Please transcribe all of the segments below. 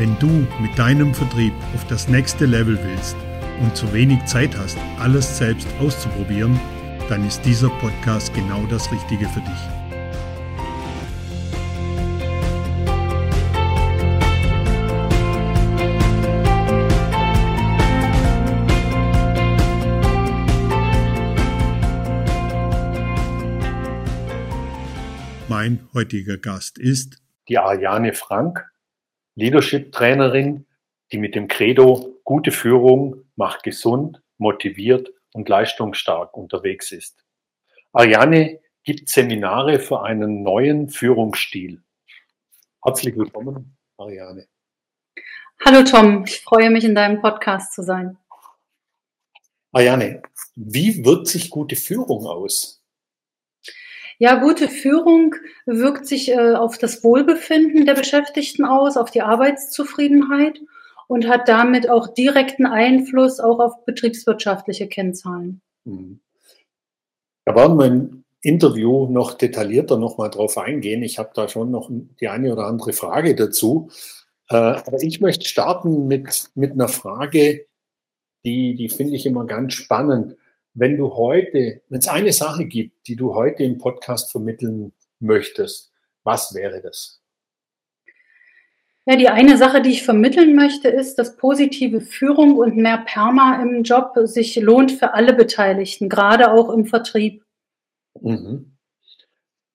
Wenn du mit deinem Vertrieb auf das nächste Level willst und zu wenig Zeit hast, alles selbst auszuprobieren, dann ist dieser Podcast genau das Richtige für dich. Mein heutiger Gast ist die Ariane Frank, Leadership-Trainerin, die mit dem Credo gute Führung macht gesund, motiviert und leistungsstark unterwegs ist. Ariane gibt Seminare für einen neuen Führungsstil. Herzlich willkommen, Ariane. Hallo Tom, ich freue mich in deinem Podcast zu sein. Ariane, wie wirkt sich gute Führung aus? Ja, gute Führung wirkt sich äh, auf das Wohlbefinden der Beschäftigten aus, auf die Arbeitszufriedenheit und hat damit auch direkten Einfluss auch auf betriebswirtschaftliche Kennzahlen. Mhm. Da werden wir im Interview noch detaillierter nochmal drauf eingehen. Ich habe da schon noch die eine oder andere Frage dazu. Äh, aber ich möchte starten mit, mit einer Frage, die, die finde ich immer ganz spannend wenn du heute, wenn es eine Sache gibt, die du heute im Podcast vermitteln möchtest, was wäre das? Ja, die eine Sache, die ich vermitteln möchte, ist, dass positive Führung und mehr Perma im Job sich lohnt für alle Beteiligten, gerade auch im Vertrieb. Mhm.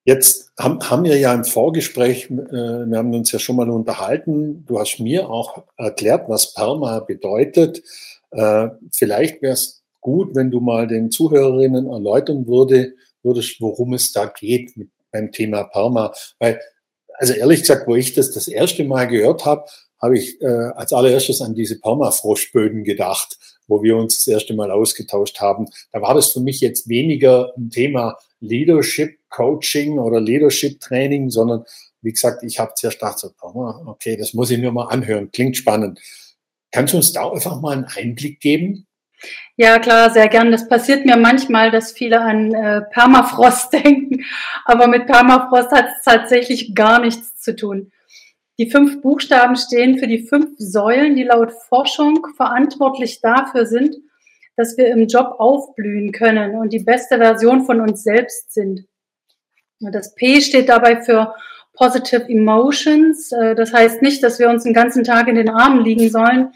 Jetzt haben, haben wir ja im Vorgespräch, äh, wir haben uns ja schon mal unterhalten, du hast mir auch erklärt, was Perma bedeutet. Äh, vielleicht wäre es gut, wenn du mal den Zuhörerinnen erläutern würde, würdest, worum es da geht mit, beim Thema Parma. Weil, also ehrlich gesagt, wo ich das das erste Mal gehört habe, habe ich äh, als allererstes an diese Permafroschböden gedacht, wo wir uns das erste Mal ausgetauscht haben. Da war das für mich jetzt weniger ein Thema Leadership Coaching oder Leadership Training, sondern wie gesagt, ich habe zuerst gedacht, so, okay, das muss ich mir mal anhören, klingt spannend. Kannst du uns da einfach mal einen Einblick geben? Ja, klar, sehr gern. Das passiert mir manchmal, dass viele an äh, Permafrost denken, aber mit Permafrost hat es tatsächlich gar nichts zu tun. Die fünf Buchstaben stehen für die fünf Säulen, die laut Forschung verantwortlich dafür sind, dass wir im Job aufblühen können und die beste Version von uns selbst sind. Das P steht dabei für Positive Emotions. Äh, das heißt nicht, dass wir uns den ganzen Tag in den Armen liegen sollen,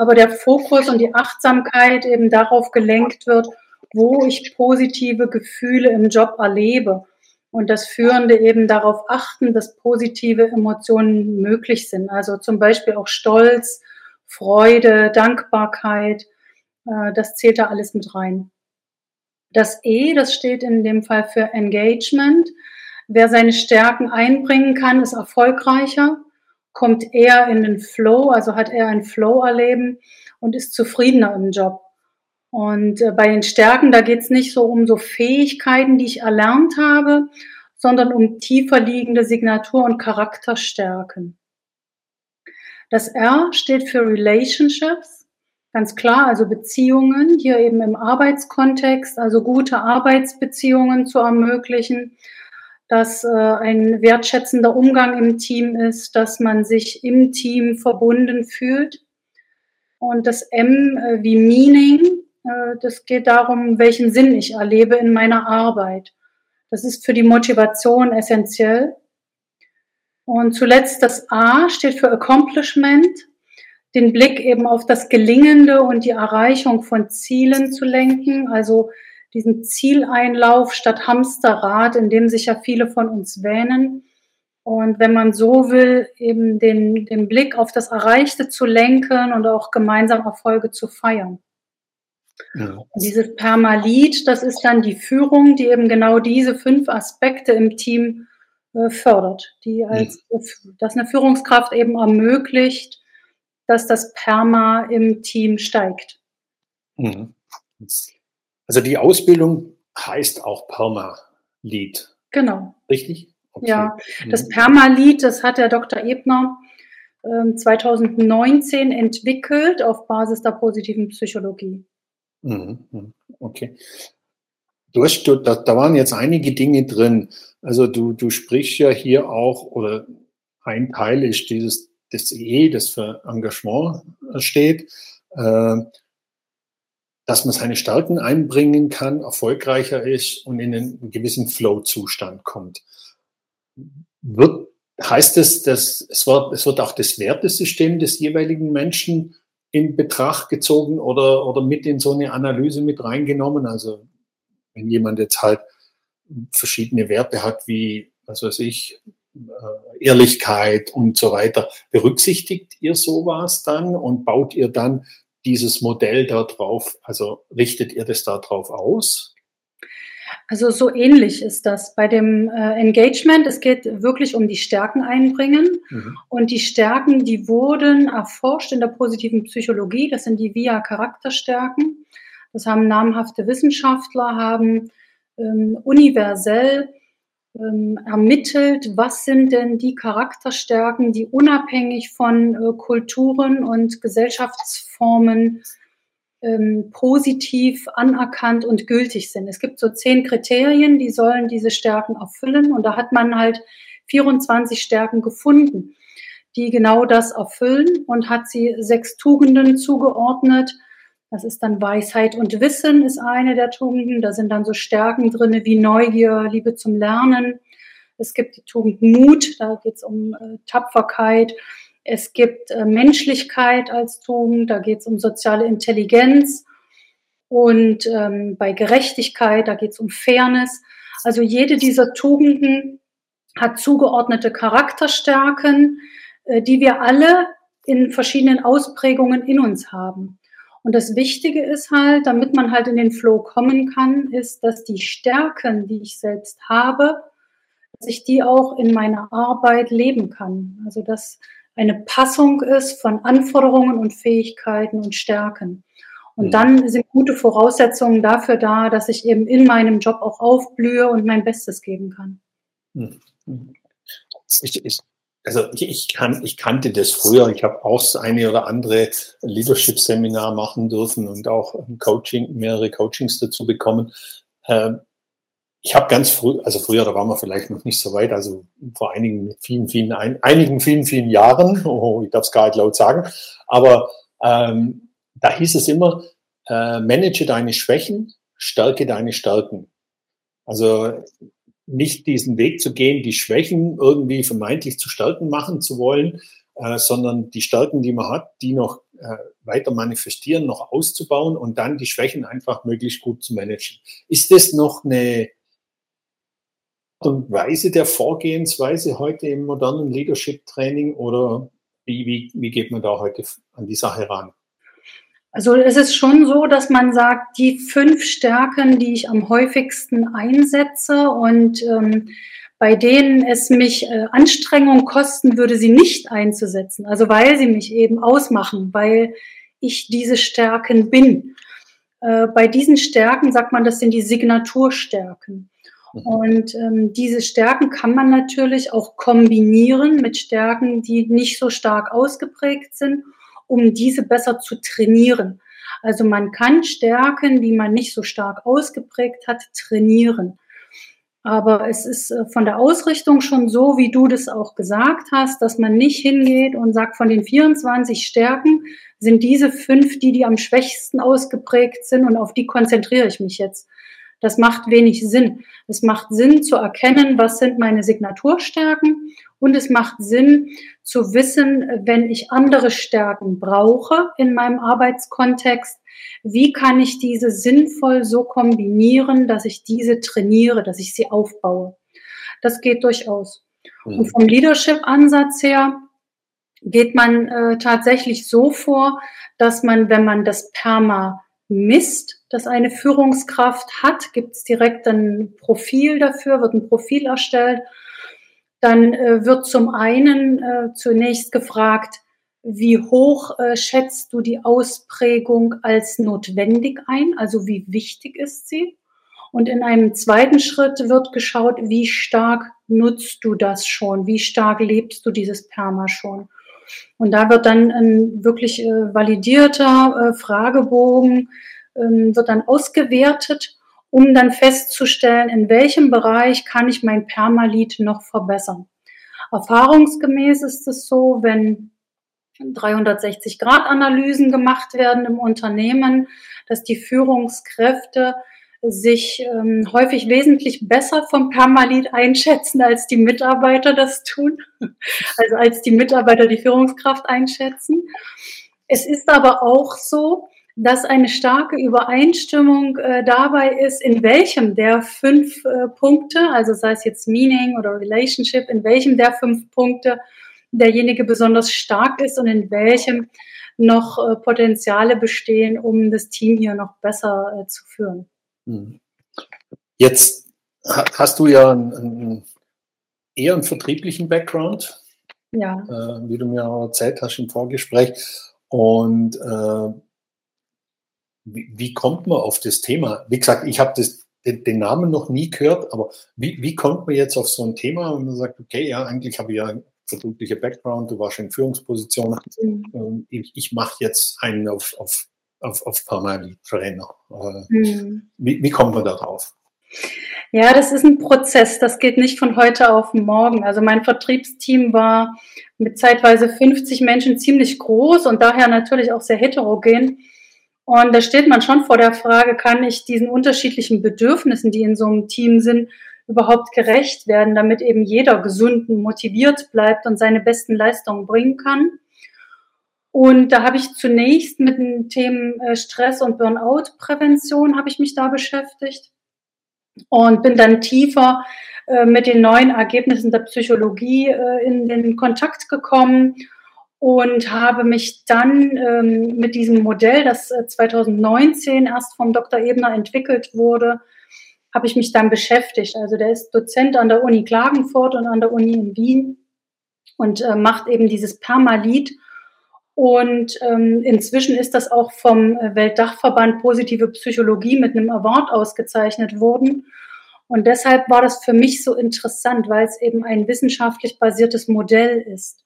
aber der Fokus und die Achtsamkeit eben darauf gelenkt wird, wo ich positive Gefühle im Job erlebe. Und das Führende eben darauf achten, dass positive Emotionen möglich sind. Also zum Beispiel auch Stolz, Freude, Dankbarkeit. Äh, das zählt da alles mit rein. Das E, das steht in dem Fall für Engagement. Wer seine Stärken einbringen kann, ist erfolgreicher kommt eher in den Flow, also hat eher ein Flow-Erleben und ist zufriedener im Job. Und äh, bei den Stärken, da geht es nicht so um so Fähigkeiten, die ich erlernt habe, sondern um tiefer liegende Signatur- und Charakterstärken. Das R steht für Relationships, ganz klar, also Beziehungen, hier eben im Arbeitskontext, also gute Arbeitsbeziehungen zu ermöglichen, dass äh, ein wertschätzender Umgang im Team ist, dass man sich im Team verbunden fühlt. Und das M äh, wie Meaning, äh, das geht darum, welchen Sinn ich erlebe in meiner Arbeit. Das ist für die Motivation essentiell. Und zuletzt das A steht für Accomplishment, den Blick eben auf das Gelingende und die Erreichung von Zielen zu lenken, also diesen Zieleinlauf statt Hamsterrad, in dem sich ja viele von uns wähnen. Und wenn man so will, eben den, den Blick auf das Erreichte zu lenken und auch gemeinsam Erfolge zu feiern. Ja. Dieses Permalit, das ist dann die Führung, die eben genau diese fünf Aspekte im Team äh, fördert, die mhm. als, mhm. dass eine Führungskraft eben ermöglicht, dass das Perma im Team steigt. Mhm. Also die Ausbildung heißt auch Perma-Lead. Genau. Richtig? Okay. Ja, mhm. das Perma-Lead, das hat der Dr. Ebner 2019 ähm, entwickelt auf Basis der positiven Psychologie. Mhm. Okay. Du hast, du, da, da waren jetzt einige Dinge drin. Also du, du sprichst ja hier auch, oder ein Teil ist dieses das E, das für Engagement steht, äh, dass man seine Stärken einbringen kann, erfolgreicher ist und in einen gewissen Flow-Zustand kommt. Wird, heißt es, dass es wird, es wird auch das Wertesystem des jeweiligen Menschen in Betracht gezogen oder, oder mit in so eine Analyse mit reingenommen? Also wenn jemand jetzt halt verschiedene Werte hat, wie, was weiß ich, äh, Ehrlichkeit und so weiter, berücksichtigt ihr sowas dann und baut ihr dann dieses Modell darauf, also richtet ihr das darauf aus? Also so ähnlich ist das bei dem äh, Engagement. Es geht wirklich um die Stärken einbringen. Mhm. Und die Stärken, die wurden erforscht in der positiven Psychologie. Das sind die VIA-Charakterstärken. Das haben namhafte Wissenschaftler, haben ähm, universell ermittelt, was sind denn die Charakterstärken, die unabhängig von äh, Kulturen und Gesellschaftsformen ähm, positiv anerkannt und gültig sind. Es gibt so zehn Kriterien, die sollen diese Stärken erfüllen und da hat man halt 24 Stärken gefunden, die genau das erfüllen und hat sie sechs Tugenden zugeordnet, das ist dann Weisheit und Wissen ist eine der Tugenden. Da sind dann so Stärken drinne wie Neugier, Liebe zum Lernen. Es gibt die Tugend Mut, da geht es um äh, Tapferkeit. Es gibt äh, Menschlichkeit als Tugend, da geht es um soziale Intelligenz. Und ähm, bei Gerechtigkeit, da geht es um Fairness. Also jede dieser Tugenden hat zugeordnete Charakterstärken, äh, die wir alle in verschiedenen Ausprägungen in uns haben. Und das Wichtige ist halt, damit man halt in den Flow kommen kann, ist, dass die Stärken, die ich selbst habe, dass ich die auch in meiner Arbeit leben kann. Also dass eine Passung ist von Anforderungen und Fähigkeiten und Stärken. Und mhm. dann sind gute Voraussetzungen dafür da, dass ich eben in meinem Job auch aufblühe und mein Bestes geben kann. Mhm. Ich, ich, also ich, ich, kann, ich kannte das früher. Ich habe auch das eine oder andere Leadership-Seminar machen dürfen und auch Coaching, mehrere Coachings dazu bekommen. Ähm, ich habe ganz früh, also früher, da waren wir vielleicht noch nicht so weit, also vor einigen vielen, vielen, ein, einigen vielen, vielen Jahren, oh, ich darf es gar nicht laut sagen, aber ähm, da hieß es immer, äh, manage deine Schwächen, stärke deine Stärken. Also nicht diesen Weg zu gehen, die Schwächen irgendwie vermeintlich zu Stärken machen zu wollen, äh, sondern die Stärken, die man hat, die noch äh, weiter manifestieren, noch auszubauen und dann die Schwächen einfach möglichst gut zu managen. Ist das noch eine Art und Weise der Vorgehensweise heute im modernen Leadership Training oder wie, wie, wie geht man da heute an die Sache ran? Also es ist schon so, dass man sagt, die fünf Stärken, die ich am häufigsten einsetze und ähm, bei denen es mich äh, Anstrengung kosten würde, sie nicht einzusetzen. Also weil sie mich eben ausmachen, weil ich diese Stärken bin. Äh, bei diesen Stärken sagt man, das sind die Signaturstärken. Mhm. Und ähm, diese Stärken kann man natürlich auch kombinieren mit Stärken, die nicht so stark ausgeprägt sind um diese besser zu trainieren. Also man kann Stärken, die man nicht so stark ausgeprägt hat, trainieren. Aber es ist äh, von der Ausrichtung schon so, wie du das auch gesagt hast, dass man nicht hingeht und sagt, von den 24 Stärken sind diese fünf die, die am schwächsten ausgeprägt sind und auf die konzentriere ich mich jetzt. Das macht wenig Sinn. Es macht Sinn zu erkennen, was sind meine Signaturstärken und es macht Sinn zu wissen, wenn ich andere Stärken brauche in meinem Arbeitskontext, wie kann ich diese sinnvoll so kombinieren, dass ich diese trainiere, dass ich sie aufbaue. Das geht durchaus. Mhm. Und vom Leadership-Ansatz her geht man äh, tatsächlich so vor, dass man, wenn man das Perma misst, dass eine Führungskraft hat, gibt es direkt ein Profil dafür, wird ein Profil erstellt dann äh, wird zum einen äh, zunächst gefragt, wie hoch äh, schätzt du die Ausprägung als notwendig ein? Also wie wichtig ist sie? Und in einem zweiten Schritt wird geschaut, wie stark nutzt du das schon? Wie stark lebst du dieses Perma schon? Und da wird dann ein wirklich äh, validierter äh, Fragebogen, ähm, wird dann ausgewertet, um dann festzustellen, in welchem Bereich kann ich mein Permalit noch verbessern. Erfahrungsgemäß ist es so, wenn 360-Grad-Analysen gemacht werden im Unternehmen, dass die Führungskräfte sich ähm, häufig wesentlich besser vom Permalit einschätzen, als die Mitarbeiter das tun, also als die Mitarbeiter die Führungskraft einschätzen. Es ist aber auch so, dass eine starke Übereinstimmung äh, dabei ist, in welchem der fünf äh, Punkte, also sei es jetzt Meaning oder Relationship, in welchem der fünf Punkte derjenige besonders stark ist und in welchem noch äh, Potenziale bestehen, um das Team hier noch besser äh, zu führen. Hm. Jetzt hast du ja einen, einen eher einen vertrieblichen Background, ja. äh, wie du mir auch erzählt hast im Vorgespräch. Und äh, wie, wie, kommt man auf das Thema? Wie gesagt, ich habe den, den, Namen noch nie gehört, aber wie, wie kommt man jetzt auf so ein Thema und man sagt, okay, ja, eigentlich habe ich ja einen vertrieblichen Background, du warst in Führungsposition, mhm. ich, ich mache jetzt einen auf, auf auf, auf Permanent-Trainer. Mhm. Wie, wie kommt man darauf? Ja, das ist ein Prozess. Das geht nicht von heute auf morgen. Also mein Vertriebsteam war mit zeitweise 50 Menschen ziemlich groß und daher natürlich auch sehr heterogen. Und da steht man schon vor der Frage, kann ich diesen unterschiedlichen Bedürfnissen, die in so einem Team sind, überhaupt gerecht werden, damit eben jeder gesund und motiviert bleibt und seine besten Leistungen bringen kann. Und da habe ich zunächst mit den Themen äh, Stress und Burnout-Prävention habe ich mich da beschäftigt und bin dann tiefer äh, mit den neuen Ergebnissen der Psychologie äh, in den Kontakt gekommen und habe mich dann ähm, mit diesem Modell, das 2019 erst vom Dr. Ebner entwickelt wurde, habe ich mich dann beschäftigt. Also der ist Dozent an der Uni Klagenfurt und an der Uni in Wien und macht eben dieses Permalit und ähm, inzwischen ist das auch vom äh, Weltdachverband Positive Psychologie mit einem Award ausgezeichnet worden. Und deshalb war das für mich so interessant, weil es eben ein wissenschaftlich basiertes Modell ist.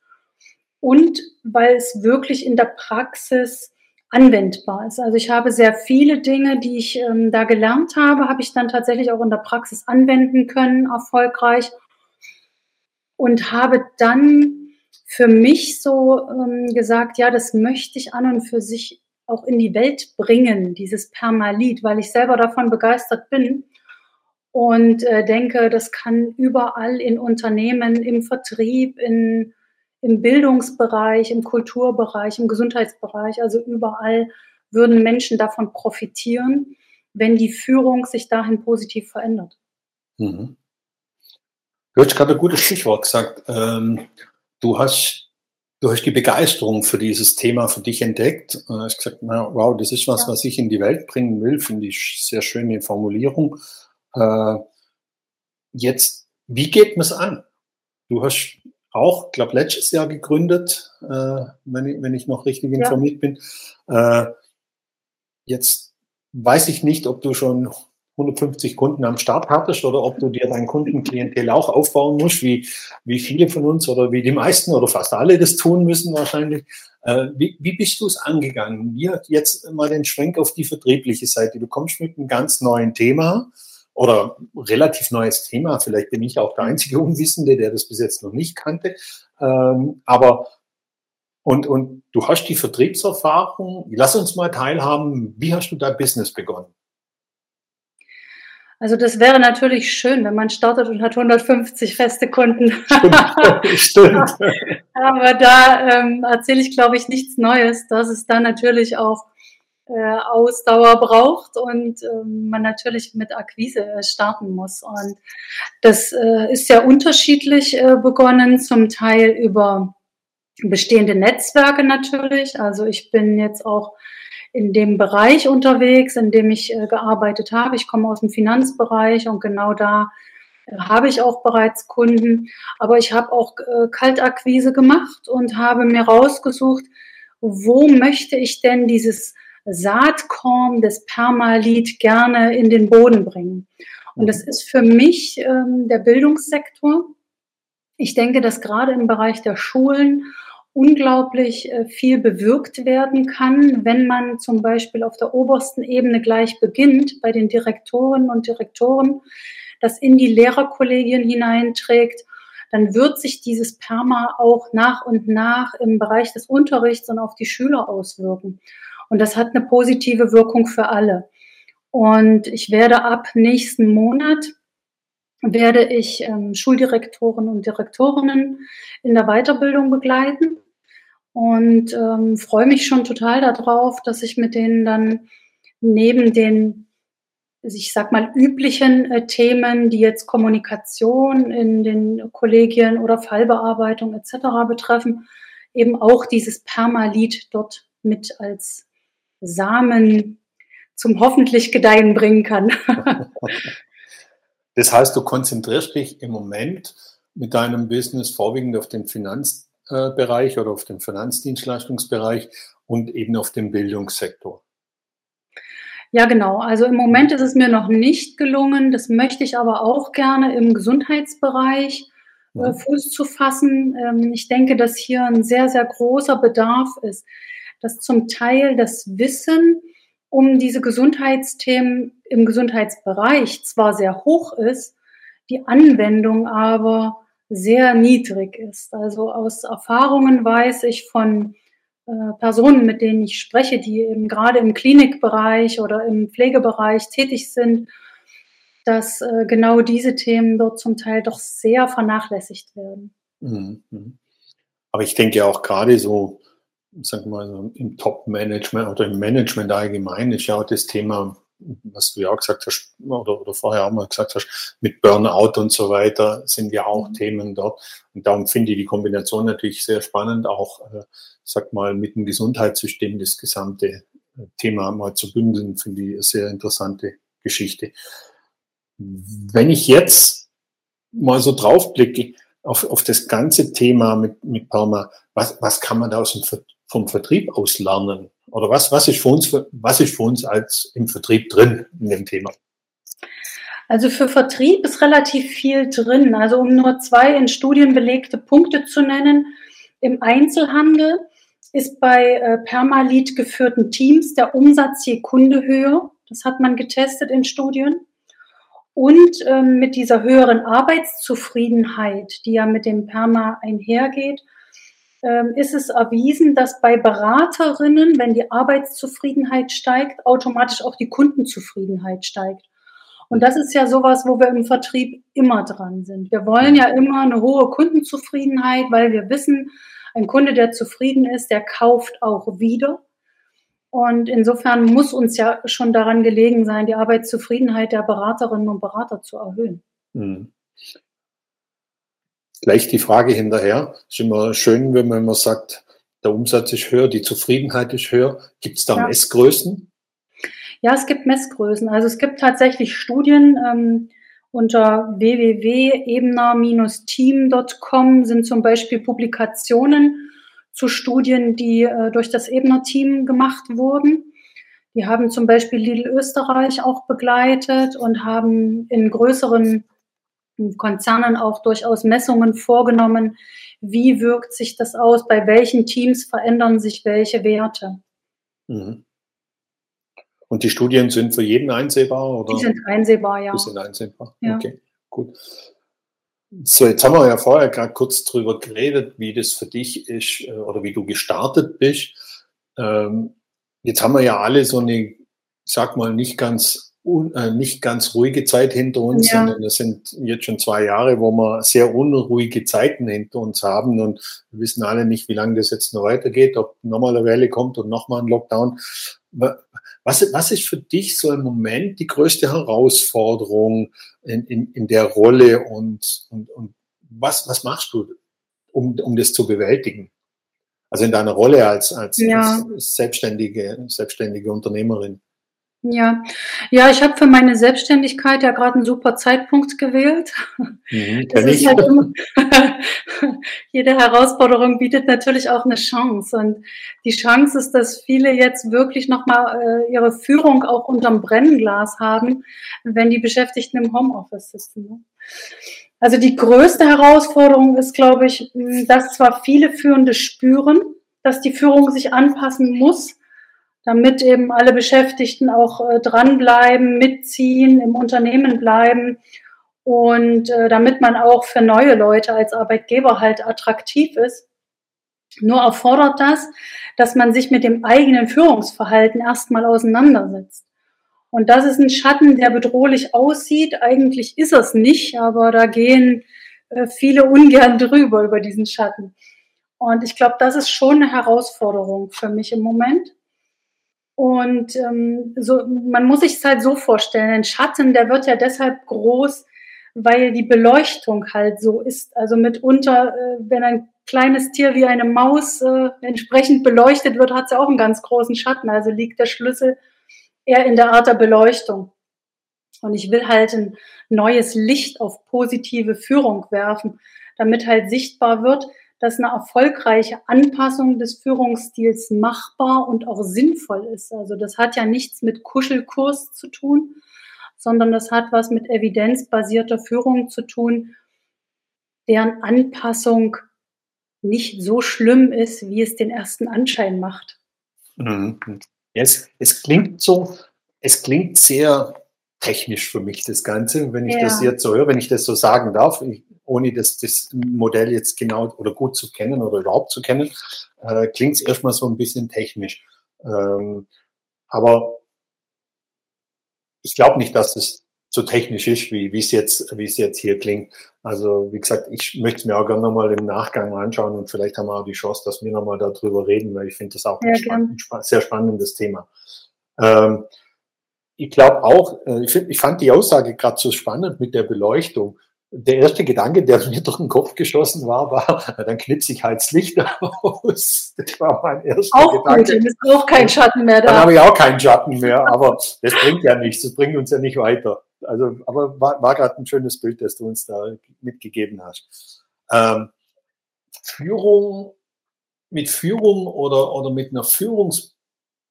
Und weil es wirklich in der Praxis anwendbar ist. Also ich habe sehr viele Dinge, die ich ähm, da gelernt habe, habe ich dann tatsächlich auch in der Praxis anwenden können, erfolgreich. Und habe dann für mich so ähm, gesagt, ja, das möchte ich an und für sich auch in die Welt bringen, dieses Permalit, weil ich selber davon begeistert bin und äh, denke, das kann überall in Unternehmen, im Vertrieb, in, im Bildungsbereich, im Kulturbereich, im Gesundheitsbereich, also überall würden Menschen davon profitieren, wenn die Führung sich dahin positiv verändert. Mhm. Du hast gerade ein gutes Stichwort gesagt. Ähm, du hast, du hast die Begeisterung für dieses Thema für dich entdeckt. Du hast gesagt, na, wow, das ist was, ja. was ich in die Welt bringen will, finde ich sehr schöne Formulierung. Äh, jetzt, wie geht man es an? Du hast auch, glaube letztes Jahr gegründet, äh, wenn, ich, wenn ich noch richtig informiert ja. bin. Äh, jetzt weiß ich nicht, ob du schon 150 Kunden am Start hattest oder ob du dir dein Kundenklientel auch aufbauen musst, wie, wie viele von uns oder wie die meisten oder fast alle das tun müssen wahrscheinlich. Äh, wie, wie bist du es angegangen? Hier jetzt mal den Schwenk auf die vertriebliche Seite. Du kommst mit einem ganz neuen Thema oder relativ neues Thema. Vielleicht bin ich auch der einzige Unwissende, der das bis jetzt noch nicht kannte. Ähm, aber und, und du hast die Vertriebserfahrung. Lass uns mal teilhaben. Wie hast du dein Business begonnen? Also das wäre natürlich schön, wenn man startet und hat 150 feste Kunden. Stimmt. Stimmt. Aber da ähm, erzähle ich, glaube ich, nichts Neues, dass es dann natürlich auch äh, Ausdauer braucht und ähm, man natürlich mit Akquise äh, starten muss. Und das äh, ist ja unterschiedlich äh, begonnen, zum Teil über bestehende Netzwerke natürlich. Also ich bin jetzt auch in dem Bereich unterwegs, in dem ich äh, gearbeitet habe. Ich komme aus dem Finanzbereich und genau da äh, habe ich auch bereits Kunden, aber ich habe auch äh, Kaltakquise gemacht und habe mir rausgesucht, wo möchte ich denn dieses Saatkorn des Permalit gerne in den Boden bringen. Und das ist für mich ähm, der Bildungssektor. Ich denke, dass gerade im Bereich der Schulen unglaublich äh, viel bewirkt werden kann, wenn man zum Beispiel auf der obersten Ebene gleich beginnt, bei den Direktoren und Direktoren, das in die Lehrerkollegien hineinträgt, dann wird sich dieses Perma auch nach und nach im Bereich des Unterrichts und auf die Schüler auswirken. Und das hat eine positive Wirkung für alle. Und ich werde ab nächsten Monat werde ich ähm, Schuldirektoren und Direktorinnen in der Weiterbildung begleiten und ähm, freue mich schon total darauf, dass ich mit denen dann neben den, ich sag mal, üblichen äh, Themen, die jetzt Kommunikation in den Kollegien oder Fallbearbeitung etc. betreffen, eben auch dieses Permalit dort mit als Samen zum hoffentlich Gedeihen bringen kann. das heißt, du konzentrierst dich im Moment mit deinem Business vorwiegend auf den Finanz äh, oder auf dem Finanzdienstleistungsbereich und eben auf dem Bildungssektor. Ja, genau. Also im Moment ist es mir noch nicht gelungen. Das möchte ich aber auch gerne im Gesundheitsbereich äh, Fuß zu fassen. Ähm, ich denke, dass hier ein sehr, sehr großer Bedarf ist, dass zum Teil das Wissen um diese Gesundheitsthemen im Gesundheitsbereich zwar sehr hoch ist, die Anwendung aber sehr niedrig ist. Also aus Erfahrungen weiß ich von äh, Personen, mit denen ich spreche, die eben gerade im Klinikbereich oder im Pflegebereich tätig sind, dass äh, genau diese Themen dort zum Teil doch sehr vernachlässigt werden. Mhm, mhm. Aber ich denke auch gerade so, wir mal, im Top-Management oder im Management allgemein ist ja auch das Thema was du ja auch gesagt hast, oder, oder vorher auch mal gesagt hast, mit Burnout und so weiter sind ja auch mhm. Themen dort. Und darum finde ich die Kombination natürlich sehr spannend, auch, äh, sag mal, mit dem Gesundheitssystem das gesamte äh, Thema mal zu bündeln, finde ich eine sehr interessante Geschichte. Wenn ich jetzt mal so draufblicke auf, auf das ganze Thema mit, mit Parma, was, was kann man da aus dem, vom Vertrieb aus lernen? Oder was, was, ist für uns, was ist für uns als im Vertrieb drin in dem Thema? Also für Vertrieb ist relativ viel drin. Also um nur zwei in Studien belegte Punkte zu nennen. Im Einzelhandel ist bei äh, Permalit geführten Teams der Umsatz je Kunde höher. Das hat man getestet in Studien. Und ähm, mit dieser höheren Arbeitszufriedenheit, die ja mit dem Perma einhergeht, ist es erwiesen, dass bei Beraterinnen, wenn die Arbeitszufriedenheit steigt, automatisch auch die Kundenzufriedenheit steigt. Und das ist ja sowas, wo wir im Vertrieb immer dran sind. Wir wollen ja immer eine hohe Kundenzufriedenheit, weil wir wissen, ein Kunde, der zufrieden ist, der kauft auch wieder. Und insofern muss uns ja schon daran gelegen sein, die Arbeitszufriedenheit der Beraterinnen und Berater zu erhöhen. Gleich die Frage hinterher. Ist immer schön, wenn man immer sagt, der Umsatz ist höher, die Zufriedenheit ist höher. Gibt es da ja. Messgrößen? Ja, es gibt Messgrößen. Also es gibt tatsächlich Studien. Ähm, unter www.ebner-team.com sind zum Beispiel Publikationen zu Studien, die äh, durch das Ebner-Team gemacht wurden. Die haben zum Beispiel Lidl Österreich auch begleitet und haben in größeren Konzernen auch durchaus Messungen vorgenommen. Wie wirkt sich das aus? Bei welchen Teams verändern sich welche Werte? Mhm. Und die Studien sind für jeden einsehbar? Oder? Die sind einsehbar, ja. Die sind einsehbar. Ja. Okay, gut. So, jetzt haben wir ja vorher gerade kurz drüber geredet, wie das für dich ist äh, oder wie du gestartet bist. Ähm, jetzt haben wir ja alle so eine, sag mal, nicht ganz un, äh, nicht ganz ruhige Zeit hinter uns, ja. sondern es sind jetzt schon zwei Jahre, wo wir sehr unruhige Zeiten hinter uns haben und wir wissen alle nicht, wie lange das jetzt noch weitergeht, ob nochmal eine Welle kommt und nochmal ein Lockdown. Was, was ist für dich so im Moment die größte Herausforderung in, in, in der Rolle und, und, und was, was machst du, um, um das zu bewältigen? Also in deiner Rolle als, als, ja. als selbstständige, selbstständige Unternehmerin. Ja, ja, ich habe für meine Selbstständigkeit ja gerade einen super Zeitpunkt gewählt. Mhm, das ist halt immer, jede Herausforderung bietet natürlich auch eine Chance. Und die Chance ist, dass viele jetzt wirklich nochmal äh, ihre Führung auch unterm Brennglas haben, wenn die Beschäftigten im Homeoffice sitzen. Ne? Also die größte Herausforderung ist, glaube ich, dass zwar viele Führende spüren, dass die Führung sich anpassen muss, damit eben alle Beschäftigten auch äh, dranbleiben, mitziehen, im Unternehmen bleiben und äh, damit man auch für neue Leute als Arbeitgeber halt attraktiv ist. Nur erfordert das, dass man sich mit dem eigenen Führungsverhalten erstmal auseinandersetzt. Und das ist ein Schatten, der bedrohlich aussieht. Eigentlich ist es nicht, aber da gehen äh, viele ungern drüber über diesen Schatten. Und ich glaube, das ist schon eine Herausforderung für mich im Moment. Und ähm, so, man muss sich es halt so vorstellen, ein Schatten, der wird ja deshalb groß, weil die Beleuchtung halt so ist. Also mitunter, äh, wenn ein kleines Tier wie eine Maus äh, entsprechend beleuchtet wird, hat ja auch einen ganz großen Schatten. Also liegt der Schlüssel eher in der Art der Beleuchtung. Und ich will halt ein neues Licht auf positive Führung werfen, damit halt sichtbar wird, dass eine erfolgreiche Anpassung des Führungsstils machbar und auch sinnvoll ist. Also das hat ja nichts mit Kuschelkurs zu tun, sondern das hat was mit evidenzbasierter Führung zu tun, deren Anpassung nicht so schlimm ist, wie es den ersten Anschein macht. Mhm. Es, es klingt so, es klingt sehr technisch für mich, das Ganze, wenn ich ja. das jetzt so höre, wenn ich das so sagen darf. Ich ohne das, das Modell jetzt genau oder gut zu kennen oder überhaupt zu kennen, äh, klingt es erstmal so ein bisschen technisch. Ähm, aber ich glaube nicht, dass es so technisch ist, wie es jetzt, wie es jetzt hier klingt. Also wie gesagt, ich möchte es mir auch gerne nochmal im Nachgang anschauen und vielleicht haben wir auch die Chance, dass wir nochmal darüber reden, weil ich finde das auch ja, ein spannend, sehr spannendes Thema. Ähm, ich glaube auch, äh, ich, find, ich fand die Aussage gerade so spannend mit der Beleuchtung der erste Gedanke, der mir durch den Kopf geschossen war, war, dann knipse ich halt das Licht aus. Das war mein erster auch Gedanke. Gut, ist auch kein Schatten mehr da. Dann habe ich auch keinen Schatten mehr, aber das bringt ja nichts, das bringt uns ja nicht weiter. Also, aber war, war gerade ein schönes Bild, das du uns da mitgegeben hast. Ähm, Führung, mit Führung oder, oder mit einer Führungs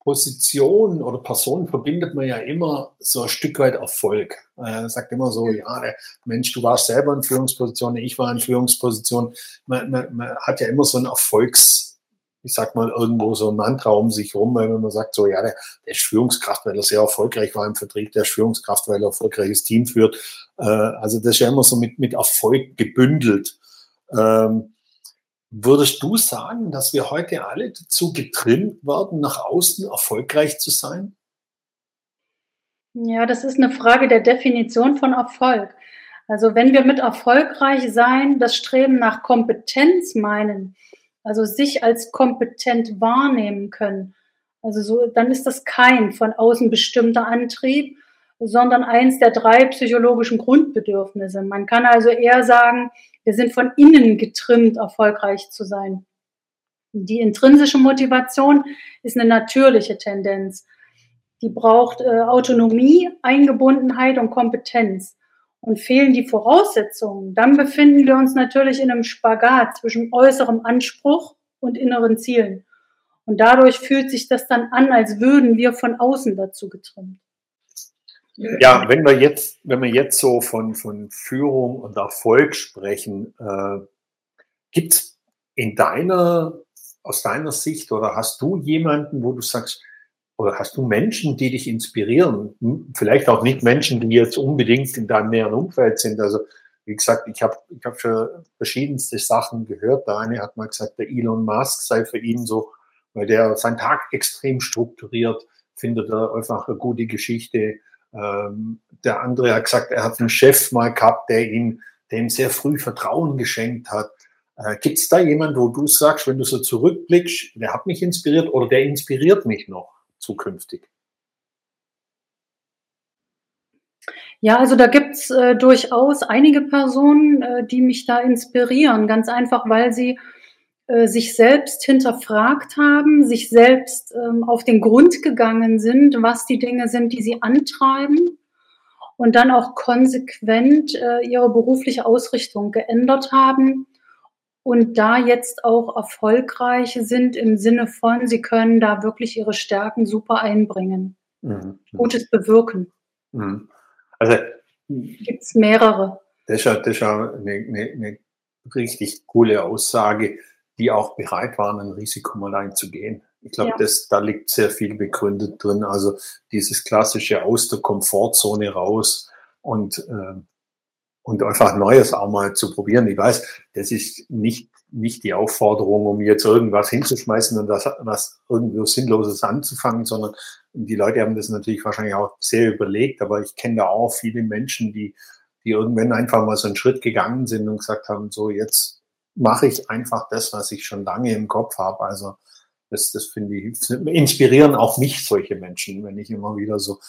Position oder Person verbindet man ja immer so ein Stück weit Erfolg. Er sagt immer so, ja, Mensch, du warst selber in Führungsposition, ich war in Führungsposition. Man, man, man hat ja immer so ein Erfolgs, ich sag mal, irgendwo so ein Mantra um sich rum, weil man sagt so, ja, der, der ist Führungskraft, weil er sehr erfolgreich war im Vertrieb, der ist Führungskraft, weil er erfolgreiches Team führt. Äh, also das ist ja immer so mit, mit Erfolg gebündelt. Ähm, Würdest du sagen, dass wir heute alle dazu getrimmt werden, nach außen erfolgreich zu sein? Ja, das ist eine Frage der Definition von Erfolg. Also wenn wir mit erfolgreich sein das Streben nach Kompetenz meinen, also sich als kompetent wahrnehmen können, also so, dann ist das kein von außen bestimmter Antrieb, sondern eins der drei psychologischen Grundbedürfnisse. Man kann also eher sagen, wir sind von innen getrimmt, erfolgreich zu sein. Die intrinsische Motivation ist eine natürliche Tendenz. Die braucht äh, Autonomie, Eingebundenheit und Kompetenz. Und fehlen die Voraussetzungen, dann befinden wir uns natürlich in einem Spagat zwischen äußerem Anspruch und inneren Zielen. Und dadurch fühlt sich das dann an, als würden wir von außen dazu getrimmt. Ja, wenn wir jetzt, wenn wir jetzt so von, von Führung und Erfolg sprechen, äh, gibt es in deiner, aus deiner Sicht oder hast du jemanden, wo du sagst, oder hast du Menschen, die dich inspirieren? Vielleicht auch nicht Menschen, die jetzt unbedingt in deinem näheren Umfeld sind. Also wie gesagt, ich habe ich hab schon verschiedenste Sachen gehört. Der eine hat mal gesagt, der Elon Musk sei für ihn so, weil der seinen Tag extrem strukturiert, findet er einfach eine gute Geschichte ähm, der andere hat gesagt, er hat einen Chef mal gehabt, der ihm, der ihm sehr früh Vertrauen geschenkt hat. Äh, Gibt es da jemanden, wo du sagst, wenn du so zurückblickst, der hat mich inspiriert oder der inspiriert mich noch zukünftig? Ja, also da gibt's äh, durchaus einige Personen, äh, die mich da inspirieren, ganz einfach, weil sie äh, sich selbst hinterfragt haben, sich selbst ähm, auf den Grund gegangen sind, was die Dinge sind, die sie antreiben und dann auch konsequent äh, ihre berufliche Ausrichtung geändert haben und da jetzt auch erfolgreich sind im Sinne von, sie können da wirklich ihre Stärken super einbringen, mhm. Gutes bewirken. Mhm. Also gibt es mehrere. Das ist ja, das ist ja eine, eine, eine richtig coole Aussage, die auch bereit waren, ein Risiko mal einzugehen. Ich glaube, ja. da liegt sehr viel begründet drin. Also dieses klassische aus der Komfortzone raus und äh, und einfach Neues auch mal zu probieren. Ich weiß, das ist nicht, nicht die Aufforderung, um jetzt irgendwas hinzuschmeißen und das, was irgendwo Sinnloses anzufangen, sondern die Leute haben das natürlich wahrscheinlich auch sehr überlegt, aber ich kenne da auch viele Menschen, die, die irgendwann einfach mal so einen Schritt gegangen sind und gesagt haben, so jetzt mache ich einfach das, was ich schon lange im Kopf habe. Also das, das finde ich, inspirieren auch mich solche Menschen, wenn ich immer wieder so,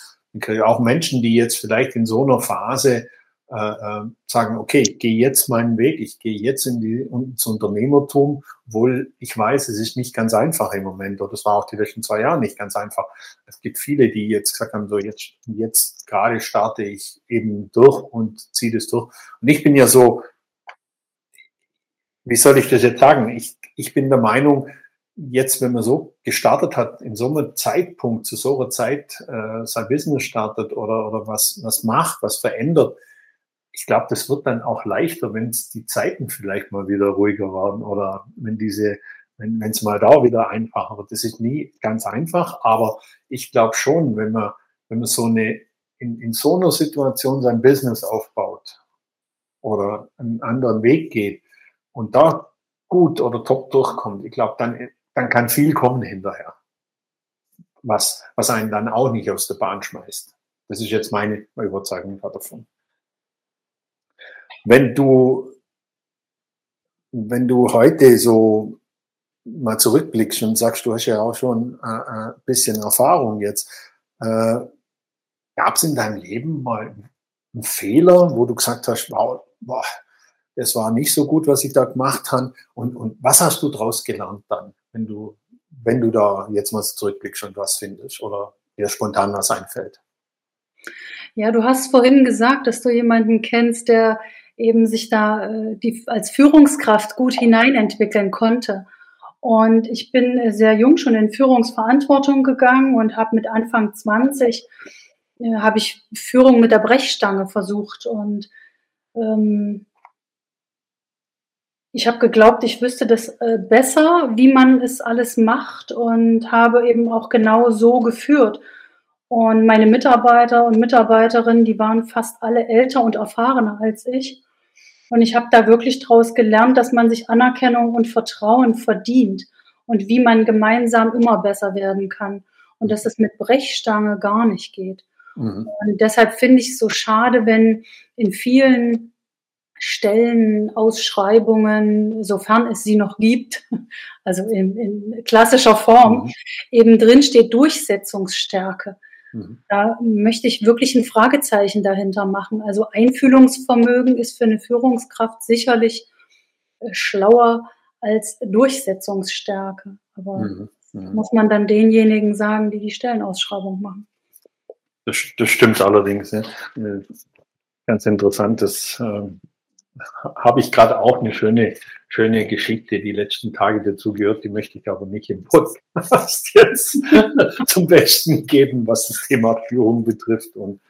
auch Menschen, die jetzt vielleicht in so einer Phase äh, äh, sagen, okay, ich gehe jetzt meinen Weg, ich gehe jetzt in die, ins Unternehmertum, obwohl ich weiß, es ist nicht ganz einfach im Moment oder es war auch die letzten zwei Jahre nicht ganz einfach. Es gibt viele, die jetzt gesagt haben, so jetzt, jetzt gerade starte ich eben durch und ziehe das durch. Und ich bin ja so, wie soll ich das jetzt sagen? Ich, ich bin der Meinung, jetzt, wenn man so gestartet hat, in so einem Zeitpunkt, zu so einer Zeit äh, sein Business startet oder, oder was, was macht, was verändert, ich glaube, das wird dann auch leichter, wenn es die Zeiten vielleicht mal wieder ruhiger werden oder wenn diese, wenn es mal da wieder einfacher wird. Das ist nie ganz einfach, aber ich glaube schon, wenn man, wenn man so eine, in, in so einer Situation sein Business aufbaut oder einen anderen Weg geht und da gut oder top durchkommt, ich glaube, dann, dann kann viel kommen hinterher. Was, was einen dann auch nicht aus der Bahn schmeißt. Das ist jetzt meine Überzeugung davon. Wenn du, wenn du heute so mal zurückblickst und sagst, du hast ja auch schon äh, ein äh, bisschen Erfahrung jetzt, äh, gab es in deinem Leben mal einen Fehler, wo du gesagt hast, wow, boah, das war nicht so gut, was ich da gemacht habe. Und, und was hast du daraus gelernt dann, wenn du, wenn du da jetzt mal zurückblickst und was findest oder dir spontan was einfällt? Ja, du hast vorhin gesagt, dass du jemanden kennst, der eben sich da äh, die, als Führungskraft gut hineinentwickeln konnte. Und ich bin äh, sehr jung schon in Führungsverantwortung gegangen und habe mit Anfang 20 äh, habe ich Führung mit der Brechstange versucht und ähm, ich habe geglaubt, ich wüsste das äh, besser, wie man es alles macht und habe eben auch genau so geführt. Und meine Mitarbeiter und Mitarbeiterinnen, die waren fast alle älter und erfahrener als ich. Und ich habe da wirklich daraus gelernt, dass man sich Anerkennung und Vertrauen verdient und wie man gemeinsam immer besser werden kann. Und dass es mit Brechstange gar nicht geht. Mhm. Und deshalb finde ich es so schade, wenn in vielen Stellen, Ausschreibungen, sofern es sie noch gibt, also in, in klassischer Form, mhm. eben drinsteht Durchsetzungsstärke. Mhm. Da möchte ich wirklich ein Fragezeichen dahinter machen. Also Einfühlungsvermögen ist für eine Führungskraft sicherlich äh, schlauer als Durchsetzungsstärke. Aber mhm. Mhm. muss man dann denjenigen sagen, die die Stellenausschreibung machen. Das, das stimmt allerdings. Ja. Ganz interessantes äh, habe ich gerade auch eine schöne, schöne Geschichte die letzten Tage dazu gehört, die möchte ich aber nicht im Podcast jetzt zum Besten geben, was das Thema Führung betrifft. Und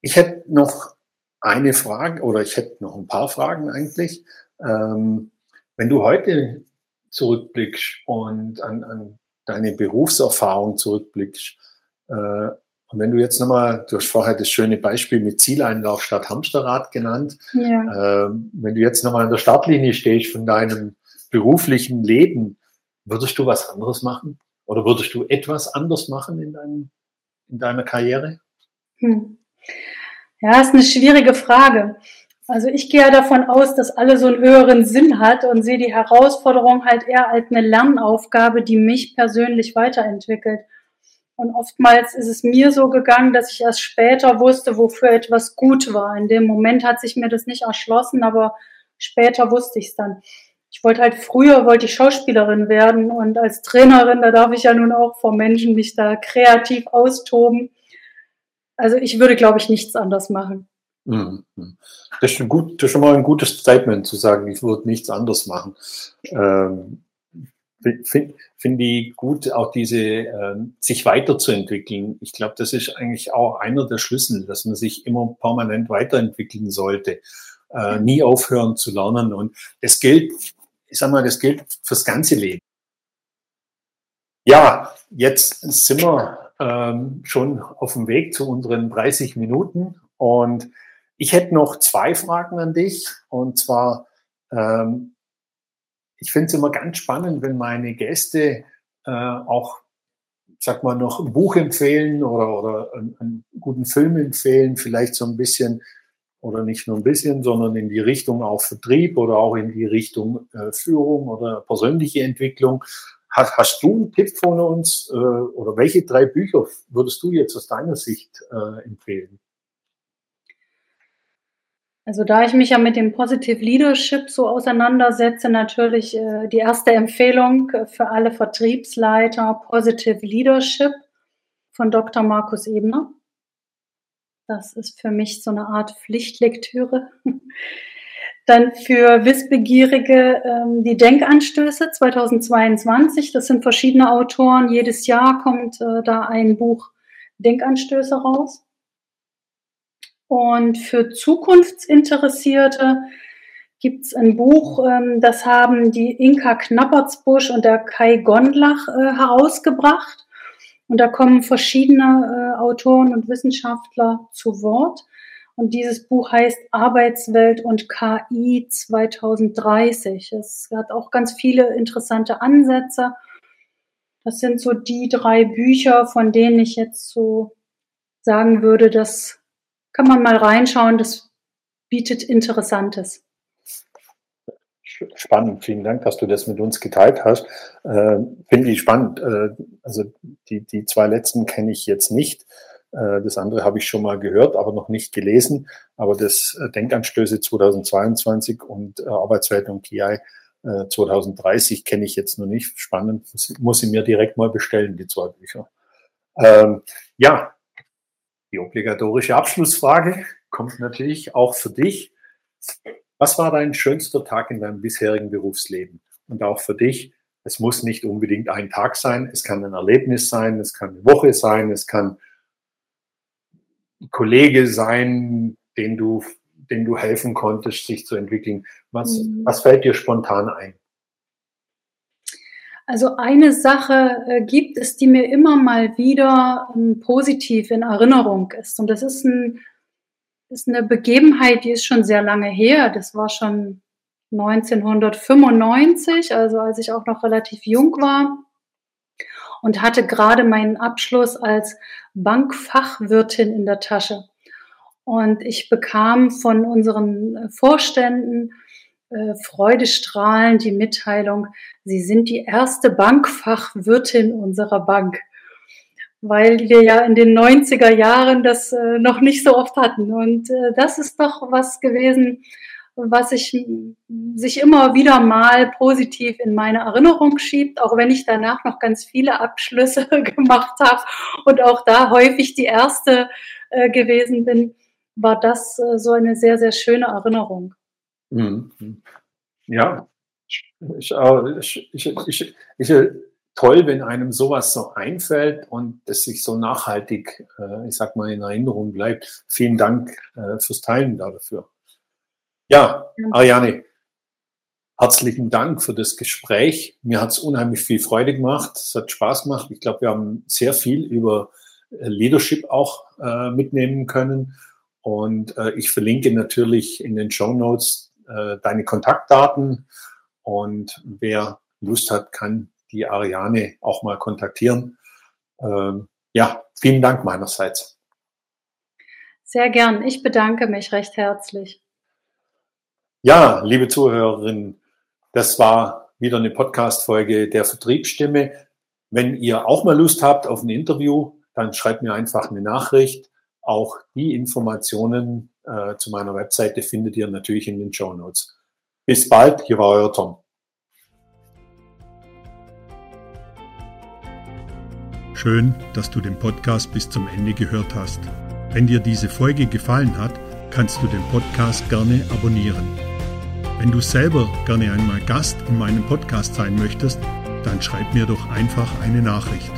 ich hätte noch eine Frage oder ich hätte noch ein paar Fragen eigentlich. Ähm, wenn du heute zurückblickst und an, an deine Berufserfahrung zurückblickst, äh, und wenn du jetzt nochmal, du hast vorher das schöne Beispiel mit Zieleinlauf statt Hamsterrad genannt, ja. äh, wenn du jetzt nochmal an der Startlinie stehst von deinem beruflichen Leben, würdest du was anderes machen? Oder würdest du etwas anders machen in, deinem, in deiner Karriere? Hm. Ja, ist eine schwierige Frage. Also ich gehe ja davon aus, dass alle so einen höheren Sinn hat und sehe die Herausforderung halt eher als eine Lernaufgabe, die mich persönlich weiterentwickelt. Und oftmals ist es mir so gegangen, dass ich erst später wusste, wofür etwas gut war. In dem Moment hat sich mir das nicht erschlossen, aber später wusste ich es dann. ich wollte halt früher, wollte ich Schauspielerin werden und als Trainerin, da darf ich ja nun auch vor Menschen mich da kreativ austoben. Also ich würde, glaube ich, nichts anders machen. Mhm. Das ist, gut, das ist schon mal ein gutes Statement zu sagen, ich würde nichts anders machen. Ähm, Finde find ich gut, auch diese äh, sich weiterzuentwickeln. Ich glaube, das ist eigentlich auch einer der Schlüssel, dass man sich immer permanent weiterentwickeln sollte, äh, nie aufhören zu lernen. Und das gilt, ich sag mal, das gilt fürs ganze Leben. Ja, jetzt sind wir ähm, schon auf dem Weg zu unseren 30 Minuten und ich hätte noch zwei Fragen an dich. Und zwar, ähm, ich finde es immer ganz spannend, wenn meine Gäste äh, auch, sag mal, noch ein Buch empfehlen oder, oder einen, einen guten Film empfehlen, vielleicht so ein bisschen oder nicht nur ein bisschen, sondern in die Richtung auch Vertrieb oder auch in die Richtung äh, Führung oder persönliche Entwicklung. Hast, hast du einen Tipp von uns äh, oder welche drei Bücher würdest du jetzt aus deiner Sicht äh, empfehlen? Also da ich mich ja mit dem Positive Leadership so auseinandersetze, natürlich äh, die erste Empfehlung äh, für alle Vertriebsleiter Positive Leadership von Dr. Markus Ebner. Das ist für mich so eine Art Pflichtlektüre. Dann für Wissbegierige ähm, die Denkanstöße 2022. Das sind verschiedene Autoren. Jedes Jahr kommt äh, da ein Buch Denkanstöße raus. Und für Zukunftsinteressierte gibt es ein Buch, ähm, das haben die Inka Knappertsbusch und der Kai Gondlach äh, herausgebracht. Und da kommen verschiedene äh, Autoren und Wissenschaftler zu Wort. Und dieses Buch heißt Arbeitswelt und KI 2030. Es hat auch ganz viele interessante Ansätze. Das sind so die drei Bücher, von denen ich jetzt so sagen würde, dass kann man mal reinschauen, das bietet Interessantes. Spannend, vielen Dank, dass du das mit uns geteilt hast. Äh, Finde ich spannend. Äh, also die, die zwei letzten kenne ich jetzt nicht. Äh, das andere habe ich schon mal gehört, aber noch nicht gelesen. Aber das äh, Denkanstöße 2022 und äh, Arbeitswelt und KI 2030 äh, kenne ich jetzt noch nicht. Spannend, muss ich mir direkt mal bestellen, die zwei Bücher. Ähm, ja, die obligatorische Abschlussfrage kommt natürlich auch für dich. Was war dein schönster Tag in deinem bisherigen Berufsleben? Und auch für dich, es muss nicht unbedingt ein Tag sein, es kann ein Erlebnis sein, es kann eine Woche sein, es kann ein Kollege sein, den du, den du helfen konntest, sich zu entwickeln. Was, mhm. was fällt dir spontan ein? Also eine Sache äh, gibt es, die mir immer mal wieder ähm, positiv in Erinnerung ist. Und das ist, ein, ist eine Begebenheit, die ist schon sehr lange her. Das war schon 1995, also als ich auch noch relativ jung war und hatte gerade meinen Abschluss als Bankfachwirtin in der Tasche. Und ich bekam von unseren Vorständen äh, freudestrahlend die Mitteilung, Sie sind die erste Bankfachwirtin unserer Bank, weil wir ja in den 90er Jahren das äh, noch nicht so oft hatten. Und äh, das ist doch was gewesen, was ich, sich immer wieder mal positiv in meine Erinnerung schiebt, auch wenn ich danach noch ganz viele Abschlüsse gemacht habe und auch da häufig die erste äh, gewesen bin, war das so eine sehr, sehr schöne Erinnerung. Mhm. Ja, ich, ich, ich, ich, toll, wenn einem sowas so einfällt und es sich so nachhaltig, äh, ich sag mal, in Erinnerung bleibt. Vielen Dank äh, fürs Teilen dafür. Ja, Ariane, herzlichen Dank für das Gespräch. Mir hat es unheimlich viel Freude gemacht. Es hat Spaß gemacht. Ich glaube, wir haben sehr viel über äh, Leadership auch mitnehmen können. Und ich verlinke natürlich in den Show Notes äh, deine Kontaktdaten und wer Lust hat, kann die Ariane auch mal kontaktieren. Ähm, ja, vielen Dank meinerseits. Sehr gern. Ich bedanke mich recht herzlich. Ja, liebe Zuhörerinnen, das war wieder eine Podcast-Folge der Vertriebsstimme. Wenn ihr auch mal Lust habt auf ein Interview, dann schreibt mir einfach eine Nachricht. Auch die Informationen äh, zu meiner Webseite findet ihr natürlich in den Show Notes. Bis bald, hier war euer Tom. Schön, dass du den Podcast bis zum Ende gehört hast. Wenn dir diese Folge gefallen hat, kannst du den Podcast gerne abonnieren. Wenn du selber gerne einmal Gast in meinem Podcast sein möchtest, dann schreib mir doch einfach eine Nachricht.